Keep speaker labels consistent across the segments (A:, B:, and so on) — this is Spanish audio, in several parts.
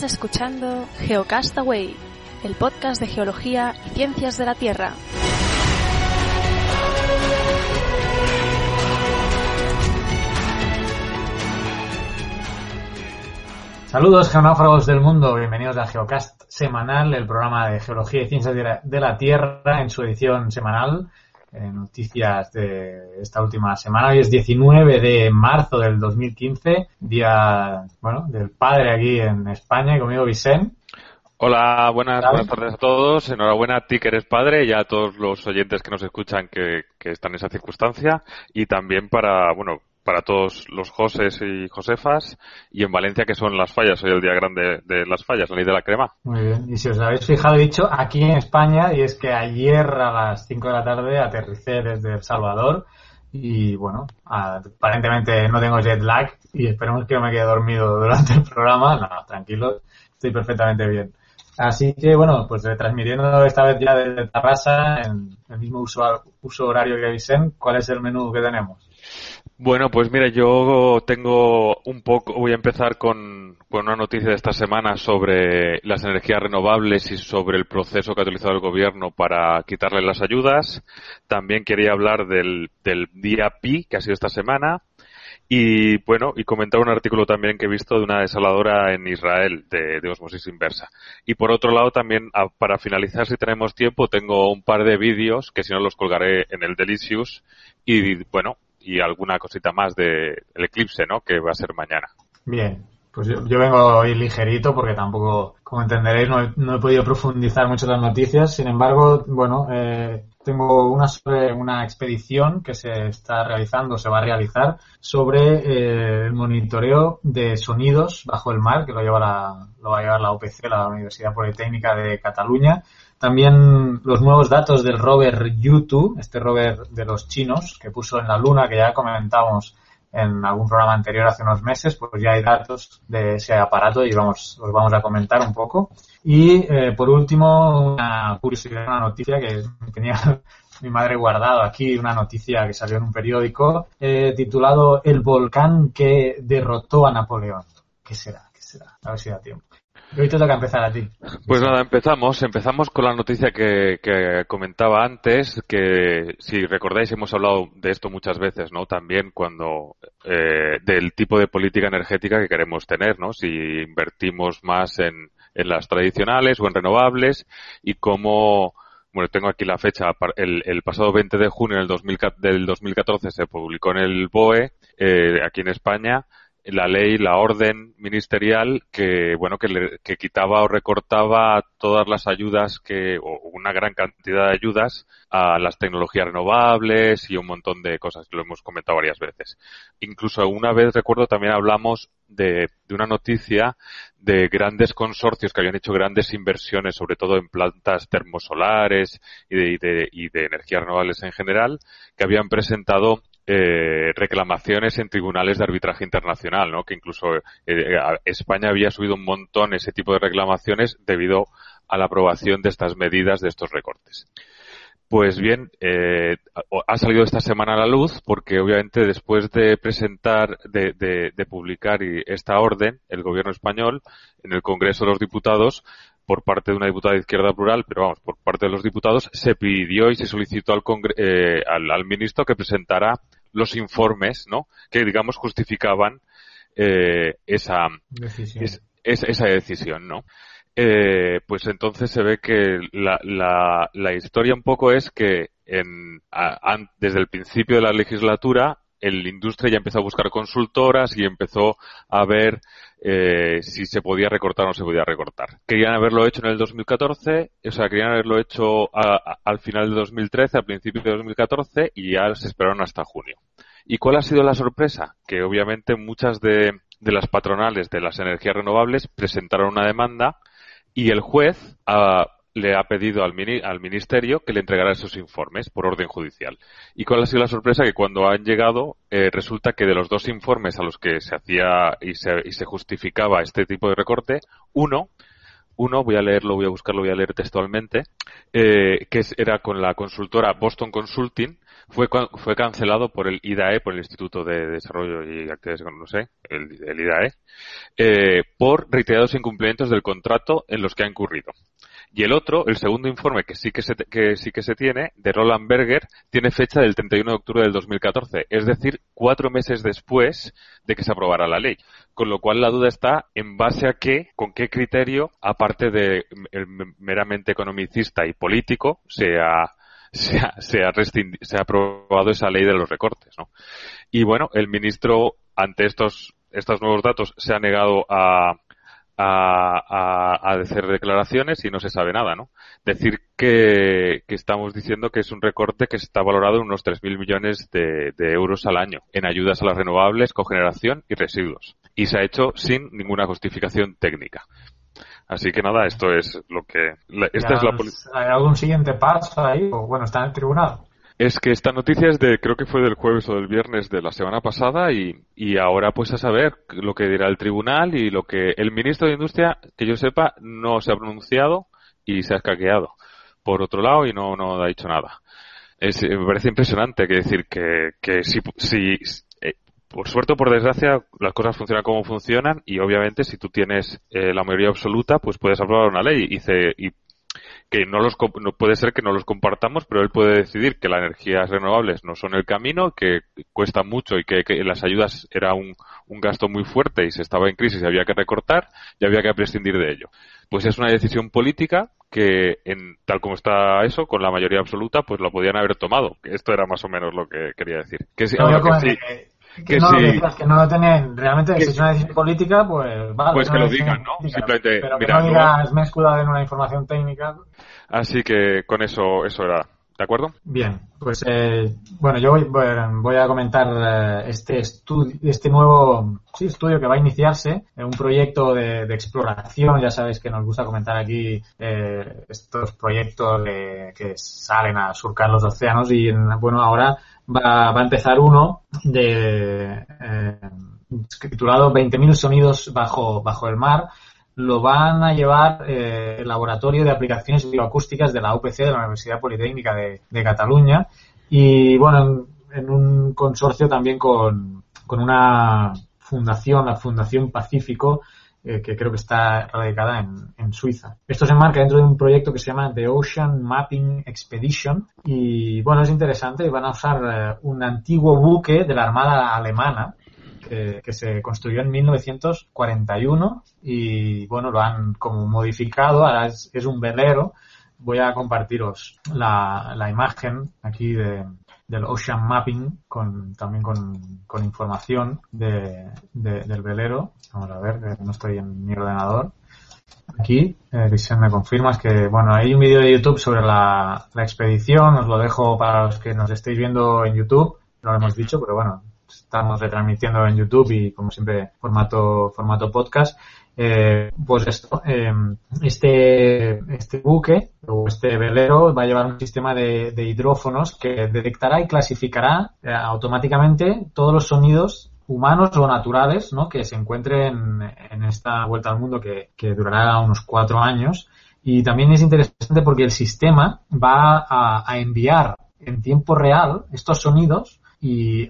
A: Estás escuchando Geocastaway, el podcast de geología y ciencias de la Tierra.
B: Saludos geonáufragos del mundo, bienvenidos a Geocast semanal, el programa de geología y ciencias de la Tierra en su edición semanal. Eh, noticias de esta última semana. Hoy es 19 de marzo del 2015, día, bueno, del padre aquí en España, conmigo Vicente.
C: Hola, buenas, buenas, tardes a todos. Enhorabuena a ti que eres padre y a todos los oyentes que nos escuchan que, que están en esa circunstancia. Y también para, bueno, para todos los Joses y Josefas y en Valencia que son las fallas, hoy el día grande de las fallas, la ley de la crema.
B: Muy bien, y si os habéis fijado, he dicho aquí en España y es que ayer a las 5 de la tarde aterricé desde El Salvador y bueno, aparentemente no tengo jet lag y esperemos que no me quede dormido durante el programa, no, tranquilo, estoy perfectamente bien. Así que bueno, pues retransmitiendo esta vez ya desde Tarrasa en el mismo uso, uso horario que avisen, ¿cuál es el menú que tenemos?
C: Bueno, pues mira, yo tengo un poco, voy a empezar con, una noticia de esta semana sobre las energías renovables y sobre el proceso que ha utilizado el gobierno para quitarle las ayudas. También quería hablar del, del día Pi, que ha sido esta semana. Y bueno, y comentar un artículo también que he visto de una desaladora en Israel de, de osmosis inversa. Y por otro lado también, a, para finalizar, si tenemos tiempo, tengo un par de vídeos que si no los colgaré en el Delicious. Y bueno, y alguna cosita más del de eclipse, ¿no? Que va a ser mañana.
B: Bien, pues yo, yo, vengo hoy ligerito porque tampoco, como entenderéis, no he, no he podido profundizar mucho las noticias. Sin embargo, bueno, eh, tengo una sobre una expedición que se está realizando, se va a realizar sobre eh, el monitoreo de sonidos bajo el mar, que lo lleva la, lo va a llevar la UPC, la Universidad Politécnica de Cataluña. También los nuevos datos del rover Yutu, este rover de los chinos que puso en la luna, que ya comentábamos en algún programa anterior hace unos meses, pues ya hay datos de ese aparato y vamos, os vamos a comentar un poco. Y eh, por último, una curiosidad, una noticia que tenía mi madre guardado aquí, una noticia que salió en un periódico eh, titulado El volcán que derrotó a Napoleón. ¿Qué será? ¿Qué será? A ver si da tiempo. Hoy te toca empezar a ti.
C: Pues nada, empezamos. Empezamos con la noticia que, que, comentaba antes, que si recordáis hemos hablado de esto muchas veces, ¿no? También cuando eh, del tipo de política energética que queremos tener, ¿no? Si invertimos más en, en las tradicionales o en renovables y cómo bueno, tengo aquí la fecha, el, el pasado 20 de junio del, 2000, del 2014 se publicó en el BOE, eh, aquí en España, la ley, la orden ministerial que, bueno, que, le, que quitaba o recortaba todas las ayudas que, o una gran cantidad de ayudas a las tecnologías renovables y un montón de cosas que lo hemos comentado varias veces. Incluso una vez recuerdo también hablamos de, de una noticia de grandes consorcios que habían hecho grandes inversiones, sobre todo en plantas termosolares y de, y de, y de energías renovables en general, que habían presentado eh, reclamaciones en tribunales de arbitraje internacional, ¿no? Que incluso eh, España había subido un montón ese tipo de reclamaciones debido a la aprobación de estas medidas, de estos recortes. Pues bien, eh, ha salido esta semana a la luz porque obviamente después de presentar, de, de, de publicar esta orden, el gobierno español en el Congreso de los Diputados por parte de una diputada de izquierda plural, pero vamos, por parte de los diputados, se pidió y se solicitó al, eh, al, al ministro que presentara los informes, ¿no? Que digamos justificaban eh, esa
B: decisión.
C: Es, es, esa decisión, ¿no? Eh, pues entonces se ve que la, la, la, historia un poco es que en, a, a, desde el principio de la legislatura el industria ya empezó a buscar consultoras y empezó a ver eh, si se podía recortar o no se podía recortar. Querían haberlo hecho en el 2014, o sea, querían haberlo hecho a, a, al final de 2013, al principio de 2014 y ya se esperaron hasta junio. ¿Y cuál ha sido la sorpresa? Que obviamente muchas de, de las patronales de las energías renovables presentaron una demanda y el juez uh, le ha pedido al, mini, al, ministerio que le entregara esos informes por orden judicial. ¿Y cuál ha sido la sorpresa? Que cuando han llegado, eh, resulta que de los dos informes a los que se hacía y se, y se justificaba este tipo de recorte, uno, uno, voy a leerlo, voy a buscarlo, voy a leer textualmente, eh, que era con la consultora Boston Consulting, fue, fue cancelado por el IDAE, por el Instituto de Desarrollo y Actividades, no sé, el, IDAE, eh, por reiterados incumplimientos del contrato en los que ha incurrido. Y el otro, el segundo informe que sí que se, que sí que se tiene, de Roland Berger, tiene fecha del 31 de octubre del 2014, es decir, cuatro meses después de que se aprobara la ley. Con lo cual la duda está en base a qué, con qué criterio, aparte de el meramente economicista y político, se ha, se ha, se ha, se ha aprobado esa ley de los recortes, ¿no? Y bueno, el ministro, ante estos, estos nuevos datos, se ha negado a, a, hacer declaraciones y no se sabe nada, ¿no? Decir que, estamos diciendo que es un recorte que está valorado en unos 3.000 millones de, euros al año en ayudas a las renovables, cogeneración y residuos. Y se ha hecho sin ninguna justificación técnica. Así que nada, esto es lo que. esta es la
B: ¿Hay algún siguiente paso ahí? O bueno, está en el tribunal
C: es que esta noticia es de, creo que fue del jueves o del viernes de la semana pasada y, y ahora pues a saber lo que dirá el tribunal y lo que el ministro de Industria, que yo sepa, no se ha pronunciado y se ha escaqueado por otro lado y no, no ha dicho nada. Es, me parece impresionante que decir que, que si, si eh, por suerte o por desgracia las cosas funcionan como funcionan y obviamente si tú tienes eh, la mayoría absoluta pues puedes aprobar una ley y, se, y que no los no puede ser que no los compartamos, pero él puede decidir que las energías renovables no son el camino, que cuesta mucho y que, las ayudas era un, un, gasto muy fuerte y se estaba en crisis y había que recortar y había que prescindir de ello. Pues es una decisión política que, en, tal como está eso, con la mayoría absoluta, pues lo podían haber tomado. Esto era más o menos lo que quería decir. Que,
B: sí, que, no, que no lo tienen, realmente si es una decisión política, pues vale.
C: Pues que lo digan, ¿no? Simplemente,
B: pero que no digas, me he escudado en una información técnica.
C: Así que con eso, eso era. ¿De acuerdo?
B: Bien, pues eh, bueno, yo voy, voy a comentar eh, este estudio, este nuevo sí, estudio que va a iniciarse, en un proyecto de, exploración. Ya sabéis que nos gusta comentar aquí eh, estos proyectos que salen a surcar los océanos y bueno, ahora va, va a empezar uno de eh, titulado 20.000 sonidos bajo, bajo el mar. Lo van a llevar eh, el Laboratorio de Aplicaciones Bioacústicas de la UPC, de la Universidad Politécnica de, Cataluña. Y bueno, en, un consorcio también con, con una fundación, la Fundación Pacífico, eh, que creo que está radicada en, en, Suiza. Esto se enmarca dentro de un proyecto que se llama The Ocean Mapping Expedition y bueno, es interesante, van a usar eh, un antiguo buque de la Armada Alemana que, se construyó en 1941 y bueno, lo han como modificado, ahora es, es un velero. Voy a compartiros la, la imagen aquí de, del Ocean Mapping, con, también con, con información de, del velero. Vamos a ver, no estoy en mi ordenador. Aquí, eh, me confirmas que, bueno, hay un vídeo de YouTube sobre la, la expedición, os lo dejo para los que nos estéis viendo en YouTube, no lo hemos dicho, pero bueno, estamos retransmitiendo en YouTube y como siempre formato, formato podcast. Eh, pues esto, eh, este, este buque o este velero va a llevar un sistema de, hidrófonos que detectará y clasificará eh, automáticamente todos los sonidos humanos o naturales ¿no? que se encuentren en esta vuelta al mundo que, durará unos cuatro años. Y también es interesante porque el sistema va a, a enviar en tiempo real estos sonidos y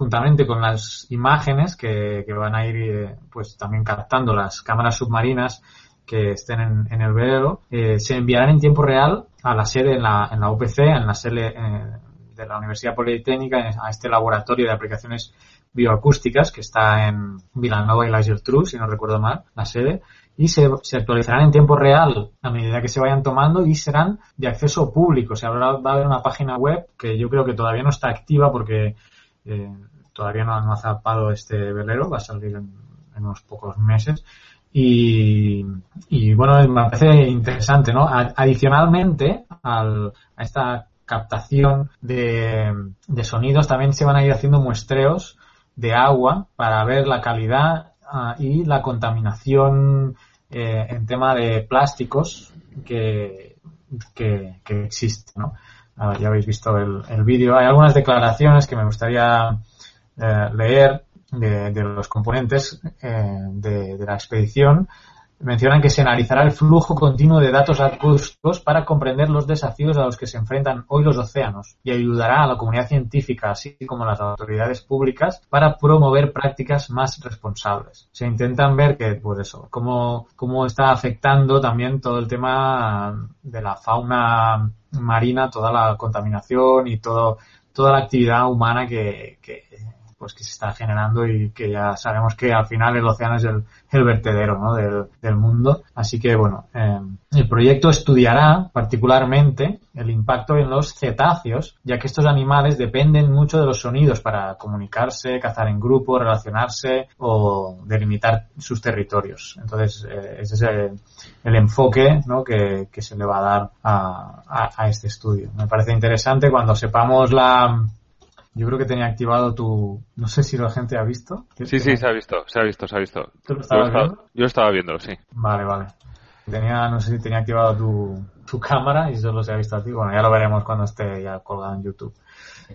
B: juntamente con las imágenes que, van a ir eh, pues también captando las cámaras submarinas que estén en, el velero, eh, se enviarán en tiempo real a la sede en la, en la UPC, en la sede eh, de la Universidad Politécnica, a este laboratorio de aplicaciones bioacústicas que está en Villanova y La True, si no recuerdo mal, la sede, y se, se, actualizarán en tiempo real a medida que se vayan tomando y serán de acceso público. O sea, va a haber una página web que yo creo que todavía no está activa porque eh, todavía no, ha zapado este velero, va a salir en, unos pocos meses. Y, bueno, me parece interesante, ¿no? adicionalmente a esta captación de, sonidos, también se van a ir haciendo muestreos de agua para ver la calidad ah, y la contaminación eh, en tema de plásticos que, que, existe, ¿no? Ah, ya habéis visto el, el vídeo. Hay algunas declaraciones que me gustaría eh, leer de, los componentes eh, de, la expedición. mencionan que se analizará el flujo continuo de datos acústicos para comprender los desafíos a los que se enfrentan hoy los océanos y ayudará a la comunidad científica, así como a las autoridades públicas, para promover prácticas más responsables. Se intentan ver que, pues eso, cómo, cómo está afectando también todo el tema de la fauna marina, toda la contaminación y todo, toda la actividad humana que, que pues que se está generando y que ya sabemos que al final el océano es el, el vertedero ¿no? del, del, mundo. Así que bueno, eh, el proyecto estudiará particularmente el impacto en los cetáceos, ya que estos animales dependen mucho de los sonidos para comunicarse, cazar en grupo, relacionarse o delimitar sus territorios. Entonces, eh, ese es el, el enfoque ¿no? que, que, se le va a dar a, a, a este estudio. Me parece interesante cuando sepamos la yo creo que tenía activado tu... No sé si la gente ha visto.
C: Sí, sí, se ha visto, se ha visto, se ha visto.
B: ¿Tú lo estabas
C: yo,
B: viendo?
C: estaba, yo estaba viendo, sí.
B: Vale, vale. Tenía, no sé si tenía activado tu, tu cámara y solo se ha visto a ti. Bueno, ya lo veremos cuando esté ya colgado en YouTube.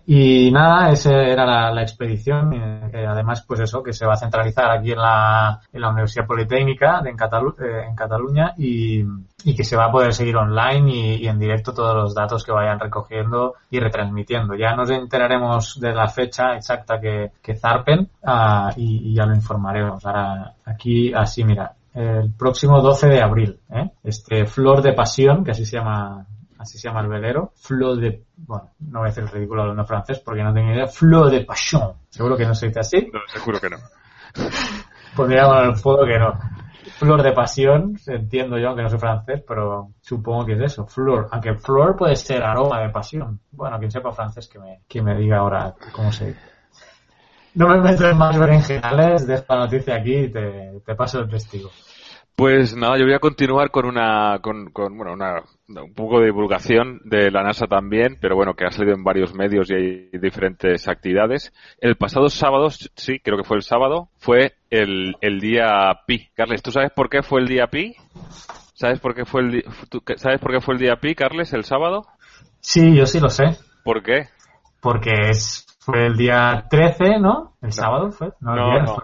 B: Y nada, esa era la, expedición. Eh, además, pues eso, que se va a centralizar aquí en la, en la Universidad Politécnica de, en, Catalu eh, en Cataluña y, y, que se va a poder seguir online y, y, en directo todos los datos que vayan recogiendo y retransmitiendo. Ya nos enteraremos de la fecha exacta que, que zarpen uh, y, y, ya lo informaremos. Ahora, aquí, así, mira, el próximo 12 de abril, ¿eh? este Flor de Pasión, que así se llama así se llama el velero, Flor de, bueno, no voy a hacer el ridículo hablando francés porque no tengo idea, Flor de Passion, seguro que no se dice así.
C: No, seguro que no.
B: Pondríamos en el fuego que no. Flor de pasión, entiendo yo, aunque no soy francés, pero supongo que es eso, flor. Aunque flor puede ser aroma de pasión. Bueno, quien sepa francés que me, que me diga ahora cómo se dice. No me meto en más berenjenales de esta noticia aquí y te, te paso el testigo.
C: Pues nada, yo voy a continuar con una, con, con bueno, una, un poco de divulgación de la NASA también, pero bueno, que ha salido en varios medios y hay diferentes actividades. El pasado sábado, sí, creo que fue el sábado, fue el, el día Pi. Carles, ¿tú sabes por qué fue el día Pi? ¿Sabes por qué fue el, ¿sabes por qué fue el día Pi, Carles, el sábado?
B: Sí, yo sí lo sé.
C: ¿Por qué?
B: Porque es, fue el día 13, ¿no? El no. sábado fue.
C: No, no, no,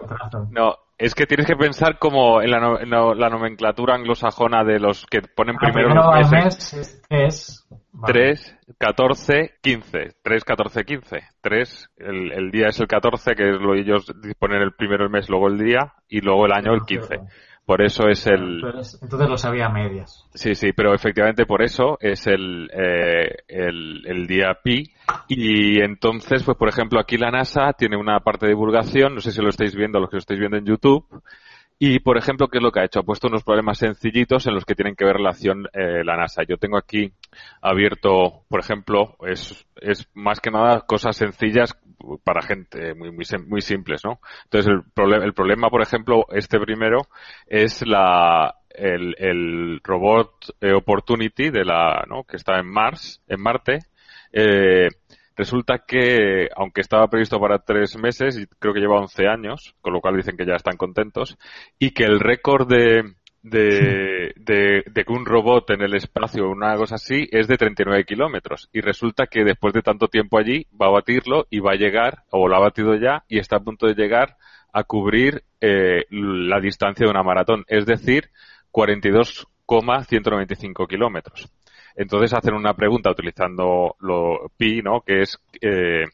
C: no, es que tienes que pensar como en la, no, no, la nomenclatura anglosajona de los que ponen
B: ah,
C: primero,
B: primero
C: los
B: meses. Mes es,
C: vale. 3, 14, 15. 3, 14, 15. 3, el, el, día es el 14, que es lo ellos ponen el primero el mes, luego el día, y luego el año el 15. Por eso es el.
B: Entonces lo sabía a medias.
C: Sí, sí, pero efectivamente por eso es el, eh, el, el, día pi. Y entonces, pues por ejemplo, aquí la NASA tiene una parte de divulgación, no sé si lo estáis viendo, los que lo estáis viendo en YouTube. Y, por ejemplo, ¿qué es lo que ha hecho? Ha puesto unos problemas sencillitos en los que tienen que ver relación eh, la NASA. Yo tengo aquí abierto, por ejemplo, es, es más que nada cosas sencillas para gente muy, muy, muy simples, ¿no? Entonces, el, problem, el problema, por ejemplo, este primero, es la, el, el robot eh, Opportunity de la, ¿no? Que está en Mars, en Marte, eh, Resulta que, aunque estaba previsto para tres meses, y creo que lleva 11 años, con lo cual dicen que ya están contentos, y que el récord de, de, de, de, que un robot en el espacio o una cosa así es de 39 kilómetros. Y resulta que después de tanto tiempo allí va a batirlo y va a llegar, o lo ha batido ya, y está a punto de llegar a cubrir eh, la distancia de una maratón, es decir, 42,195 kilómetros. Entonces hacen una pregunta utilizando lo pi, ¿no? Que es eh,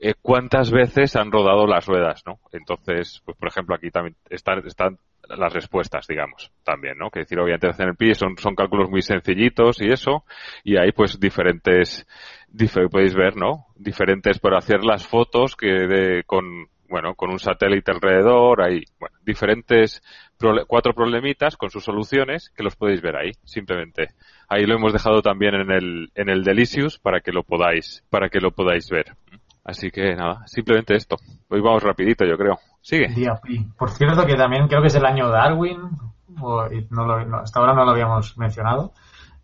C: eh, cuántas veces han rodado las ruedas, ¿no? Entonces, pues por ejemplo aquí también están, están las respuestas, digamos, también, ¿no? Que decir, obviamente hacen el pi, son, son cálculos muy sencillitos y eso, y hay pues diferentes, dif podéis ver, ¿no? Diferentes por hacer las fotos que de, con, bueno, con un satélite alrededor, hay, bueno, diferentes cuatro problemitas con sus soluciones que los podéis ver ahí, simplemente. Ahí lo hemos dejado también en el, en el Delicious para que lo podáis, para que lo podáis ver. Así que nada, simplemente esto. Hoy vamos rapidito, yo creo. Sigue.
B: Por cierto que también creo que es el año Darwin, no lo, hasta ahora no lo habíamos mencionado,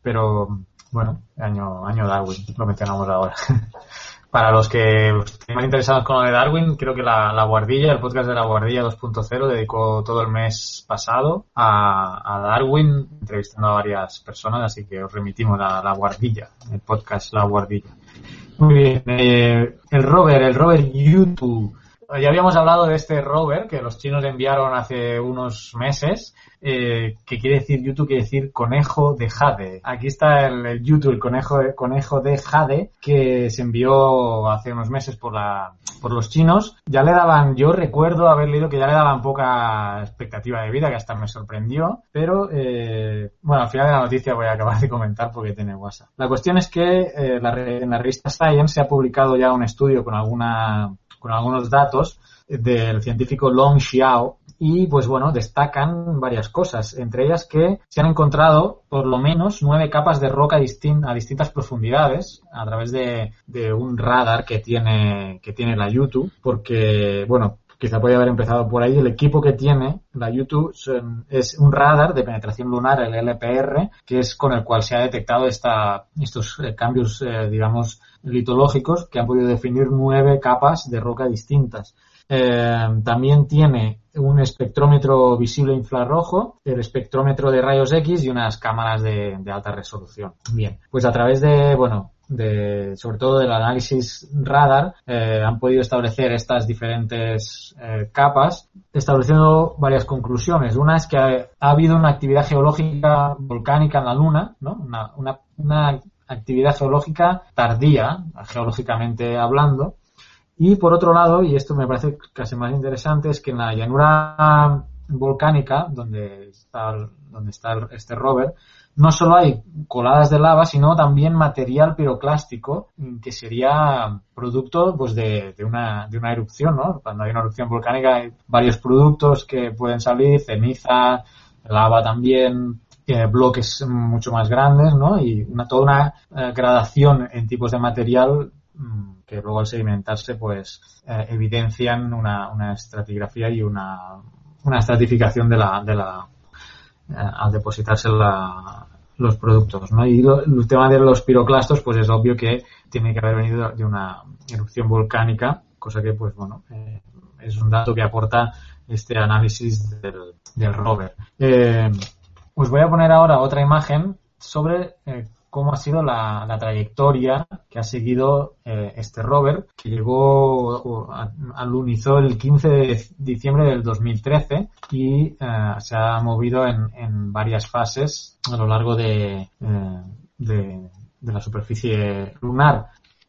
B: pero bueno, año, año Darwin, lo mencionamos ahora. Para los que estén más interesados con lo de Darwin, creo que la, la Guardilla, el podcast de la Guardilla 2.0, dedicó todo el mes pasado a, a, Darwin, entrevistando a varias personas, así que os remitimos a la Guardilla, el podcast La Guardilla. Muy bien, eh, el Robert, el Robert YouTube ya habíamos hablado de este rover que los chinos enviaron hace unos meses, eh, que quiere decir YouTube, quiere decir conejo de jade. Aquí está el, YouTube, el conejo de, conejo de jade, que se envió hace unos meses por la, por los chinos. Ya le daban, yo recuerdo haber leído que ya le daban poca expectativa de vida, que hasta me sorprendió, pero eh, bueno, al final de la noticia voy a acabar de comentar porque tiene WhatsApp. La cuestión es que eh, en la revista Science se ha publicado ya un estudio con alguna con algunos datos del científico Long Xiao y pues bueno, destacan varias cosas, entre ellas que se han encontrado por lo menos nueve capas de roca a distintas profundidades a través de, de, un radar que tiene, que tiene la YouTube, porque bueno, quizá podría haber empezado por ahí. El equipo que tiene la YouTube es un radar de penetración lunar, el LPR, que es con el cual se ha detectado esta, estos eh, cambios, eh, digamos, litológicos que han podido definir nueve capas de roca distintas. Eh, también tiene un espectrómetro visible infrarrojo, el espectrómetro de rayos X y unas cámaras de, alta resolución. Bien, pues a través de, bueno, de, sobre todo del análisis radar, eh, han podido establecer estas diferentes eh, capas, estableciendo varias conclusiones. Una es que ha, habido una actividad geológica volcánica en la Luna, ¿no? una, una, una actividad geológica tardía, geológicamente hablando. Y por otro lado, y esto me parece casi más interesante, es que en la llanura volcánica, donde está, donde está este rover, no solo hay coladas de lava, sino también material piroclástico que sería producto pues de, una, de una erupción, ¿no? Cuando hay una erupción volcánica hay varios productos que pueden salir, ceniza, lava también, eh, bloques mucho más grandes, ¿no? Y una, toda una eh, gradación en tipos de material mm, que luego al sedimentarse pues eh, evidencian una, estratigrafía y una, una estratificación de la, de la al depositarse los productos, ¿no? Y el tema de los piroclastos, pues es obvio que tiene que haber venido de una erupción volcánica, cosa que, pues bueno, es un dato que aporta este análisis del, rover. Os voy a poner ahora otra imagen sobre cómo ha sido la, trayectoria que ha seguido eh, este rover, que llegó, alunizó el 15 de diciembre del 2013 y eh, se ha movido en, varias fases a lo largo de, eh, de, la superficie lunar.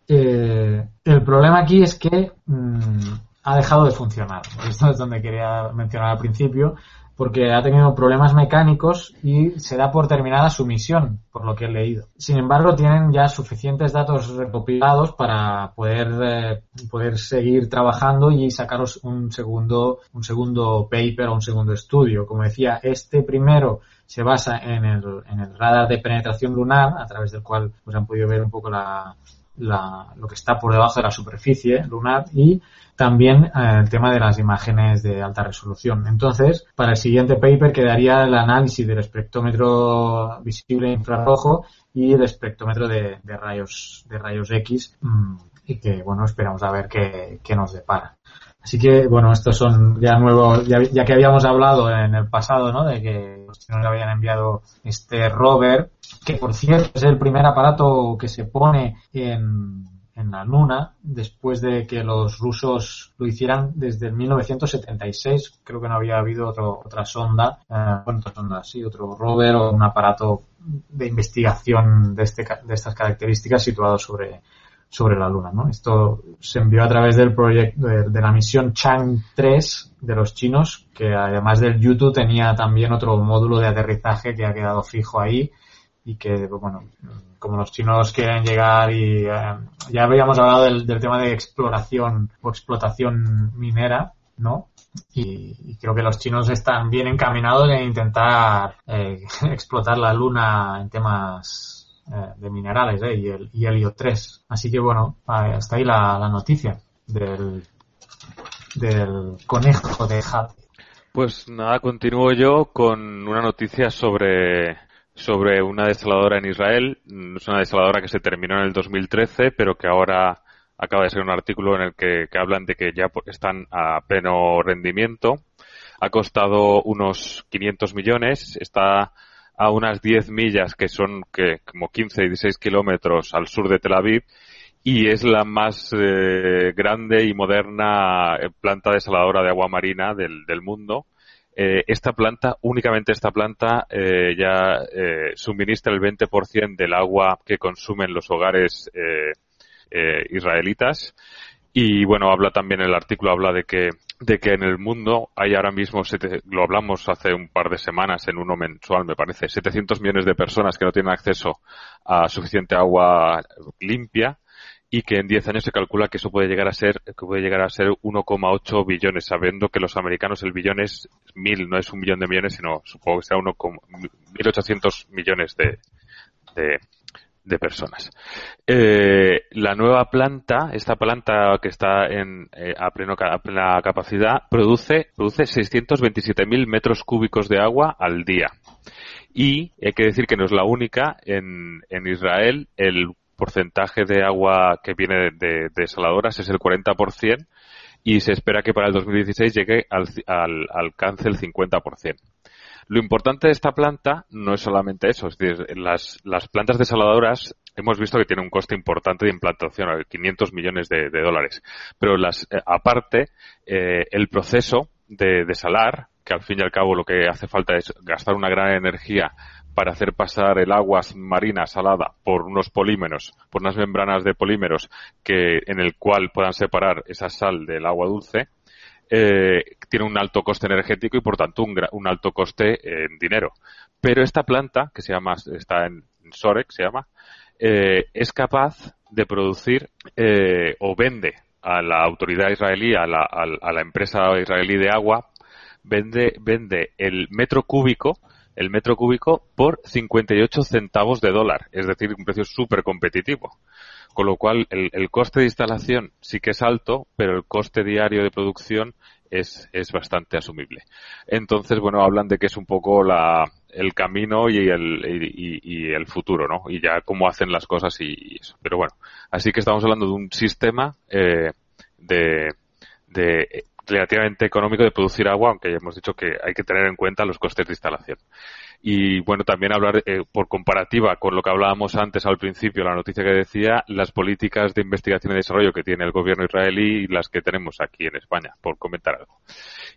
B: el problema aquí es que mm, ha dejado de funcionar. Esto es donde quería mencionar al principio porque ha tenido problemas mecánicos y se da por terminada su misión, por lo que he leído. Sin embargo, tienen ya suficientes datos recopilados para poder, eh, poder seguir trabajando y sacaros un segundo, un segundo paper o un segundo estudio. Como decía, este primero se basa en el, en el radar de penetración lunar, a través del cual pues, han podido ver un poco la, la, lo que está por debajo de la superficie lunar y también eh, el tema de las imágenes de alta resolución. Entonces, para el siguiente paper quedaría el análisis del espectrómetro visible infrarrojo y el espectrómetro de, rayos de rayos X mm, y que bueno esperamos a ver qué, nos depara. Así que bueno estos son ya nuevos ya, que habíamos hablado en el pasado ¿no? de que los chinos le habían enviado este rover que por cierto es el primer aparato que se pone en en la Luna después de que los rusos lo hicieran desde el 1976. Creo que no había habido otra sonda, eh, bueno, otra sonda, sí, otro rover o un aparato de investigación de, este, de estas características situado sobre, sobre la Luna. ¿no? Esto se envió a través del proyecto de, la misión Chang 3 de los chinos, que además del YouTube tenía también otro módulo de aterrizaje que ha quedado fijo ahí y que, bueno, como los chinos quieren llegar y eh, ya habíamos hablado del, tema de exploración o explotación minera, ¿no? Y, creo que los chinos están bien encaminados en intentar eh, explotar la luna en temas eh, de minerales y, el, y el IO3. Así que bueno, hasta ahí la, noticia del, del conejo de Hat.
C: Pues nada, continúo yo con una noticia sobre sobre una desaladora en Israel. Es una desaladora que se terminó en el 2013, pero que ahora acaba de ser un artículo en el que, hablan de que ya están a pleno rendimiento. Ha costado unos 500 millones, está a unas 10 millas, que son que como 15 y 16 kilómetros al sur de Tel Aviv, y es la más eh, grande y moderna eh, planta desaladora de agua marina del, mundo. Eh, esta planta, únicamente esta planta, ya suministra el 20% del agua que consumen los hogares israelitas. Y bueno, habla también el artículo, habla de que de que en el mundo hay ahora mismo, lo hablamos hace un par de semanas en uno mensual, me parece, 700 millones de personas que no tienen acceso a suficiente agua limpia y que en 10 años se calcula que eso puede llegar a ser que puede llegar a ser 1,8 billones, sabiendo que los americanos el billón es mil, no es un millón de millones, sino supongo que sea 1,800 millones de, de, de personas. Eh, la nueva planta, esta planta que está en, eh, a, pleno, a plena capacidad, produce, produce 627.000 metros cúbicos de agua al día. Y hay que decir que no es la única. En, en Israel, el porcentaje de agua que viene de, desaladoras es el 40% y se espera que para el 2016 llegue al, al alcance el 50%. Lo importante de esta planta no es solamente eso, es decir, las, las plantas desaladoras hemos visto que tienen un coste importante de implantación, 500 millones de, dólares, pero las, eh, aparte, eh, el proceso de desalar, que al fin y al cabo lo que hace falta es gastar una gran energía para hacer pasar el agua marina salada por unos polímeros, por unas membranas de polímeros que en el cual puedan separar esa sal del agua dulce, eh, tiene un alto coste energético y por tanto un, alto coste en dinero. Pero esta planta, que se llama, está en Sorek, se llama, eh, es capaz de producir eh, o vende a la autoridad israelí, a la, a la empresa israelí de agua, vende, vende el metro cúbico el metro cúbico por 58 centavos de dólar, es decir, un precio súper competitivo. Con lo cual, el, coste de instalación sí que es alto, pero el coste diario de producción es, es bastante asumible. Entonces, bueno, hablan de que es un poco la, el camino y el, y, el futuro, ¿no? Y ya cómo hacen las cosas y, eso. Pero bueno, así que estamos hablando de un sistema eh, de, de relativamente económico de producir agua, aunque ya hemos dicho que hay que tener en cuenta los costes de instalación. Y bueno, también hablar eh, por comparativa con lo que hablábamos antes al principio, la noticia que decía, las políticas de investigación y desarrollo que tiene el gobierno israelí y las que tenemos aquí en España, por comentar algo.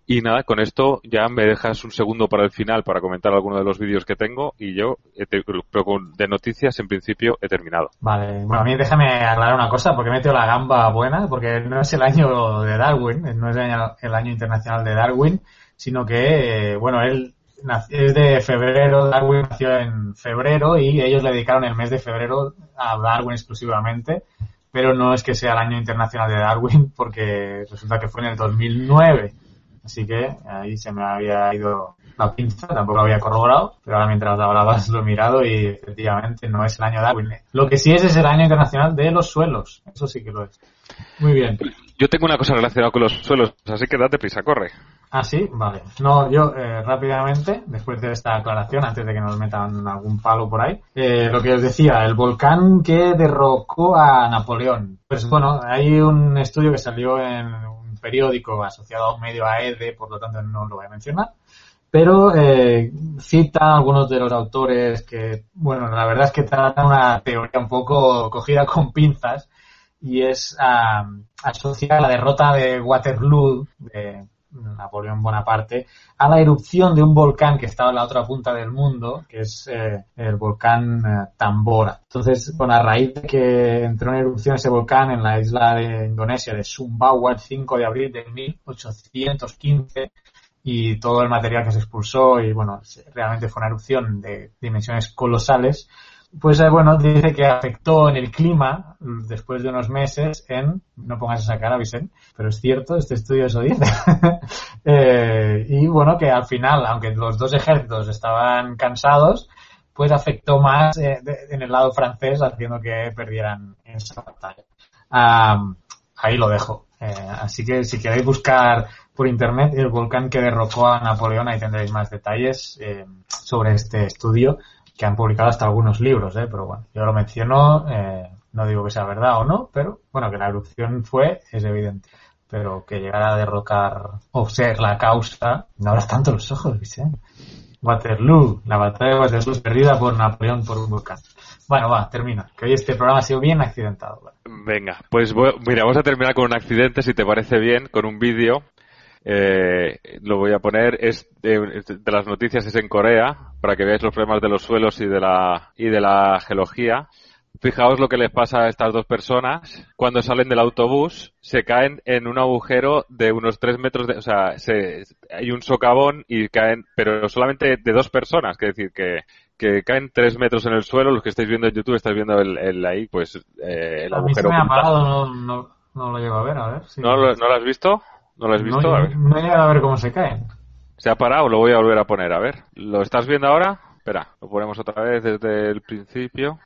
C: Y nada, con esto ya me dejas un segundo para el final para comentar alguno de los vídeos que tengo y yo, de noticias, en principio he terminado.
B: Vale, bueno, a mí déjame aclarar una cosa, porque he metido la gamba buena, porque no es el año de Darwin, no es el año, el año internacional de Darwin, sino que, eh, bueno, él es de febrero, Darwin nació en febrero y ellos le dedicaron el mes de febrero a Darwin exclusivamente, pero no es que sea el año internacional de Darwin porque resulta que fue en el 2009. Así que ahí se me había ido la pinza, tampoco lo había corroborado, pero ahora mientras hablabas lo he mirado y efectivamente no es el año de Darwin. Lo que sí es es el año internacional de los suelos, eso sí que lo es. Muy bien.
C: Yo tengo una cosa relacionada con los suelos, así que date prisa, corre.
B: Ah, sí, vale. No, yo eh, rápidamente, después de esta aclaración, antes de que nos metan algún palo por ahí, eh, lo que os decía, el volcán que derrocó a Napoleón. Pues bueno, hay un estudio que salió en un periódico asociado a un medio AED, por lo tanto no lo voy a mencionar, pero eh, cita algunos de los autores que, bueno, la verdad es que tratan una teoría un poco cogida con pinzas y es asociar la derrota de Waterloo de Napoleón Bonaparte a la erupción de un volcán que estaba en la otra punta del mundo, que es eh, el volcán eh, Tambora. Entonces, bueno, a raíz de que entró en erupción ese volcán en la isla de Indonesia de Sumbawa el 5 de abril de 1815 y todo el material que se expulsó y bueno, realmente fue una erupción de dimensiones colosales, pues eh, bueno, dice que afectó en el clima después de unos meses en, no pongas esa cara, Vicente, pero es cierto, este estudio eso dice. eh, y bueno, que al final, aunque los dos ejércitos estaban cansados, pues afectó más eh, en el lado francés, haciendo que perdieran esa batalla. ahí lo dejo. Eh, así que si queréis buscar por internet el volcán que derrocó a Napoleón, ahí tendréis más detalles eh, sobre este estudio que han publicado hasta algunos libros, ¿eh? pero bueno, yo lo menciono, eh, no digo que sea verdad o no, pero bueno, que la erupción fue, es evidente. Pero que llegara a derrocar o ser la causa, no abras tanto los ojos, Vicente. Waterloo, la batalla de Waterloo perdida por Napoleón por un volcán. Bueno, va, termina, que hoy este programa ha sido bien accidentado.
C: Venga, pues mira, vamos a terminar con un accidente, si te parece bien, con un vídeo. Eh, lo voy a poner, es de, de, las noticias, es en Corea, para que veáis los problemas de los suelos y de la, y de la geología. Fijaos lo que les pasa a estas dos personas. Cuando salen del autobús, se caen en un agujero de unos tres metros de, o sea, se, hay un socavón y caen, pero solamente de dos personas, que decir que, que caen tres metros en el suelo. Los que estáis viendo en YouTube, estáis viendo el, el ahí, pues, eh, el
B: a
C: agujero.
B: Mí se me ha parado, no, no, no, lo llevo a ver, a ver. Si...
C: ¿No, lo, ¿No lo has visto? ¿No lo has visto?
B: No,
C: a ver.
B: no he llegado a ver cómo se caen.
C: Se ha parado, lo voy a volver a poner, a ver. ¿Lo estás viendo ahora? Espera, lo ponemos otra vez desde el principio.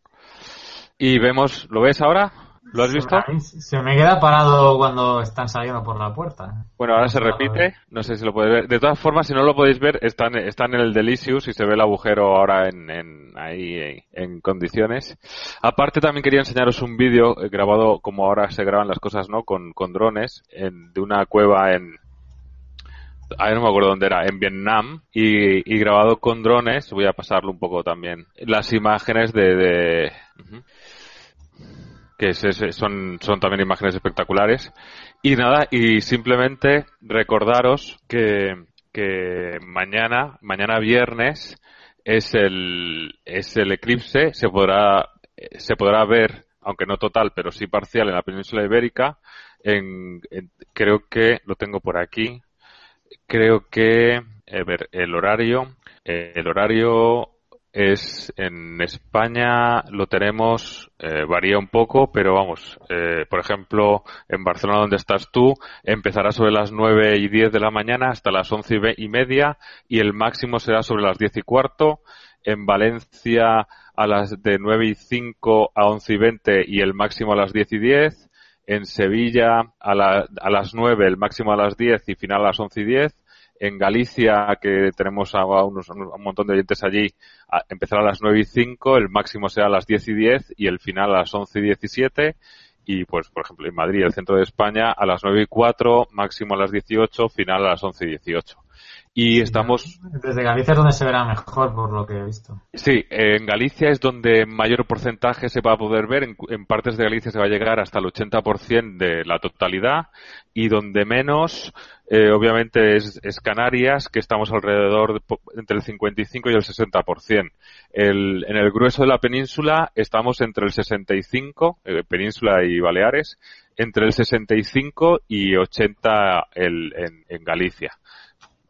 C: Y vemos, ¿lo ves ahora? ¿Lo has visto?
B: Se me queda parado cuando están saliendo por la puerta.
C: Bueno, ahora se repite, no sé si lo podéis ver. De todas formas, si no lo podéis ver, están, están en el Delicious y se ve el agujero ahora en, en ahí en condiciones. Aparte, también quería enseñaros un vídeo grabado como ahora se graban las cosas, ¿no? Con, con drones, en, de una cueva en, Ahí no me acuerdo dónde era, en Vietnam, y, y, grabado con drones, voy a pasarlo un poco también, las imágenes de... de que es, son, son también imágenes espectaculares. Y nada, y simplemente recordaros que, que mañana, mañana viernes, es el, es el eclipse, se podrá, se podrá ver, aunque no total, pero sí parcial en la península ibérica, en, en creo que, lo tengo por aquí, creo que, a ver, el horario, el horario es en España lo tenemos eh, varía un poco pero vamos eh, por ejemplo en Barcelona donde estás tú empezará sobre las nueve y diez de la mañana hasta las once y media y el máximo será sobre las diez y cuarto. En Valencia a las de nueve y cinco a once y veinte y el máximo a las diez y diez. En Sevilla a, la, a las nueve el máximo a las diez y final a las once y diez en Galicia, que tenemos a, unos, a un montón de oyentes allí, a, empezará a las 9 y 5, el máximo será a las 10 y 10 y el final a las 11 y 17. Y pues, por ejemplo, en Madrid, el centro de España, a las 9 y 4, máximo a las 18, final a las 11 y 18. Y estamos.
B: Desde Galicia es donde se verá mejor, por lo que he visto.
C: Sí, en Galicia es donde mayor porcentaje se va a poder ver. En, en partes de Galicia se va a llegar hasta el 80% de la totalidad y donde menos, eh, obviamente, es, Canarias, que estamos alrededor de, entre el 55 y el 60%. El, en el grueso de la península estamos entre el 65, eh, península y Baleares, entre el 65 y 80 el, en, en Galicia.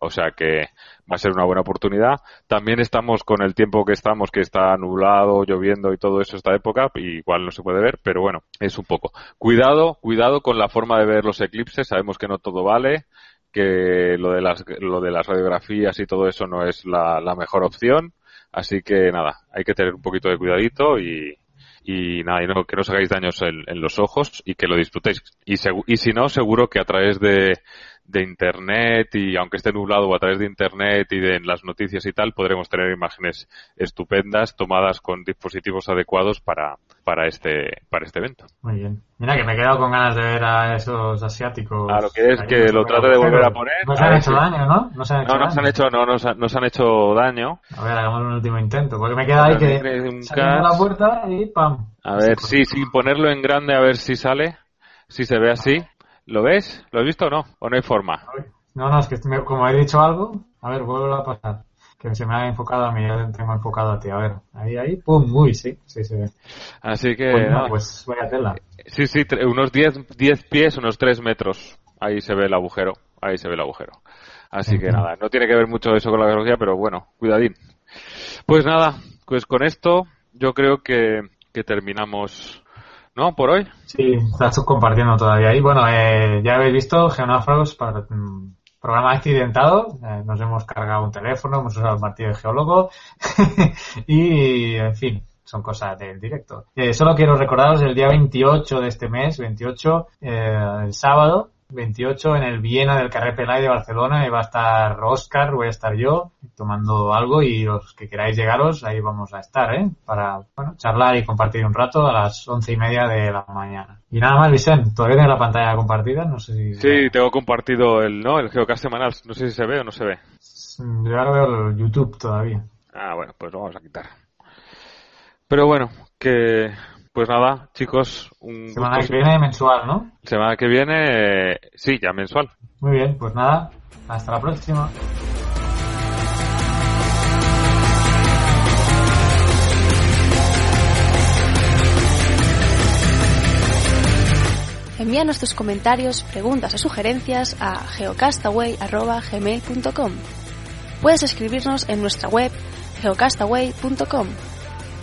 C: O sea que va a ser una buena oportunidad. También estamos con el tiempo que estamos, que está nublado, lloviendo y todo eso esta época, igual no se puede ver, pero bueno, es un poco. Cuidado, cuidado con la forma de ver los eclipses, sabemos que no todo vale, que lo de las, lo de las radiografías y todo eso no es la, mejor opción, así que nada, hay que tener un poquito de cuidadito y, y nada, y no, que no os hagáis daños en, en, los ojos y que lo disfrutéis. Y, y si no, seguro que a través de, de internet y aunque esté nublado o a través de internet y de las noticias y tal podremos tener imágenes estupendas tomadas con dispositivos adecuados para para este para este evento.
B: Muy bien. Mira que me he quedado con ganas de ver a esos asiáticos.
C: Claro que es que lo trate de volver a poner.
B: No se han hecho daño, ¿no? No se han hecho
C: no,
B: daño.
C: Nos han hecho, no, nos, nos han hecho daño.
B: A ver, hagamos un último intento, porque me queda ahí que salimos la puerta y pam.
C: A ver, sí, sí, ponerlo en grande a ver si sale, si se ve así. ¿Lo ves? ¿Lo has visto o no? ¿O no hay forma?
B: No, no, es que como he dicho algo, a ver, vuelvo a pasar. Que se me ha enfocado a mí, ya tengo enfocado a ti. A ver, ahí, ahí, pum, uy, sí, sí se ve.
C: Así que.
B: Pues, no, pues vaya tela.
C: Sí, sí, unos 10 pies, unos 3 metros. Ahí se ve el agujero. Ahí se ve el agujero. Así que nada, no tiene que ver mucho eso con la geología, pero bueno, cuidadín. Pues nada, pues con esto yo creo que, que terminamos ¿no? Por hoy.
B: Sí, estás compartiendo todavía ahí. Bueno, eh, ya habéis visto Geonáfragos para mm, programa accidentado. Eh, nos hemos cargado un teléfono, hemos usado el martillo de geólogo y, en fin, son cosas del directo. Eh, solo quiero recordaros el día 28 de este mes, 28, el sábado, 28 en el Viena del Carrer Pelay de Barcelona y va a estar Oscar, voy a estar yo, tomando algo y los que queráis llegaros, ahí vamos a estar, ¿eh? Para, bueno, charlar y compartir un rato a las once y media de la mañana. Y nada más, Vicente, ¿todavía tienes la pantalla compartida? No sé si...
C: Sí, tengo compartido el, ¿no? El Geocast semanal. No sé si se ve o no se ve.
B: Yo ahora veo el YouTube todavía.
C: Ah, bueno, pues lo vamos a quitar. Pero bueno, que pues nada, chicos, un
B: semana que viene mensual, ¿no?
C: Semana que viene, eh, sí, ya mensual.
B: Muy bien, pues nada, hasta la próxima.
A: Envíanos tus comentarios, preguntas o sugerencias a geocastaway.gmail.com Puedes escribirnos en nuestra web geocastaway.com.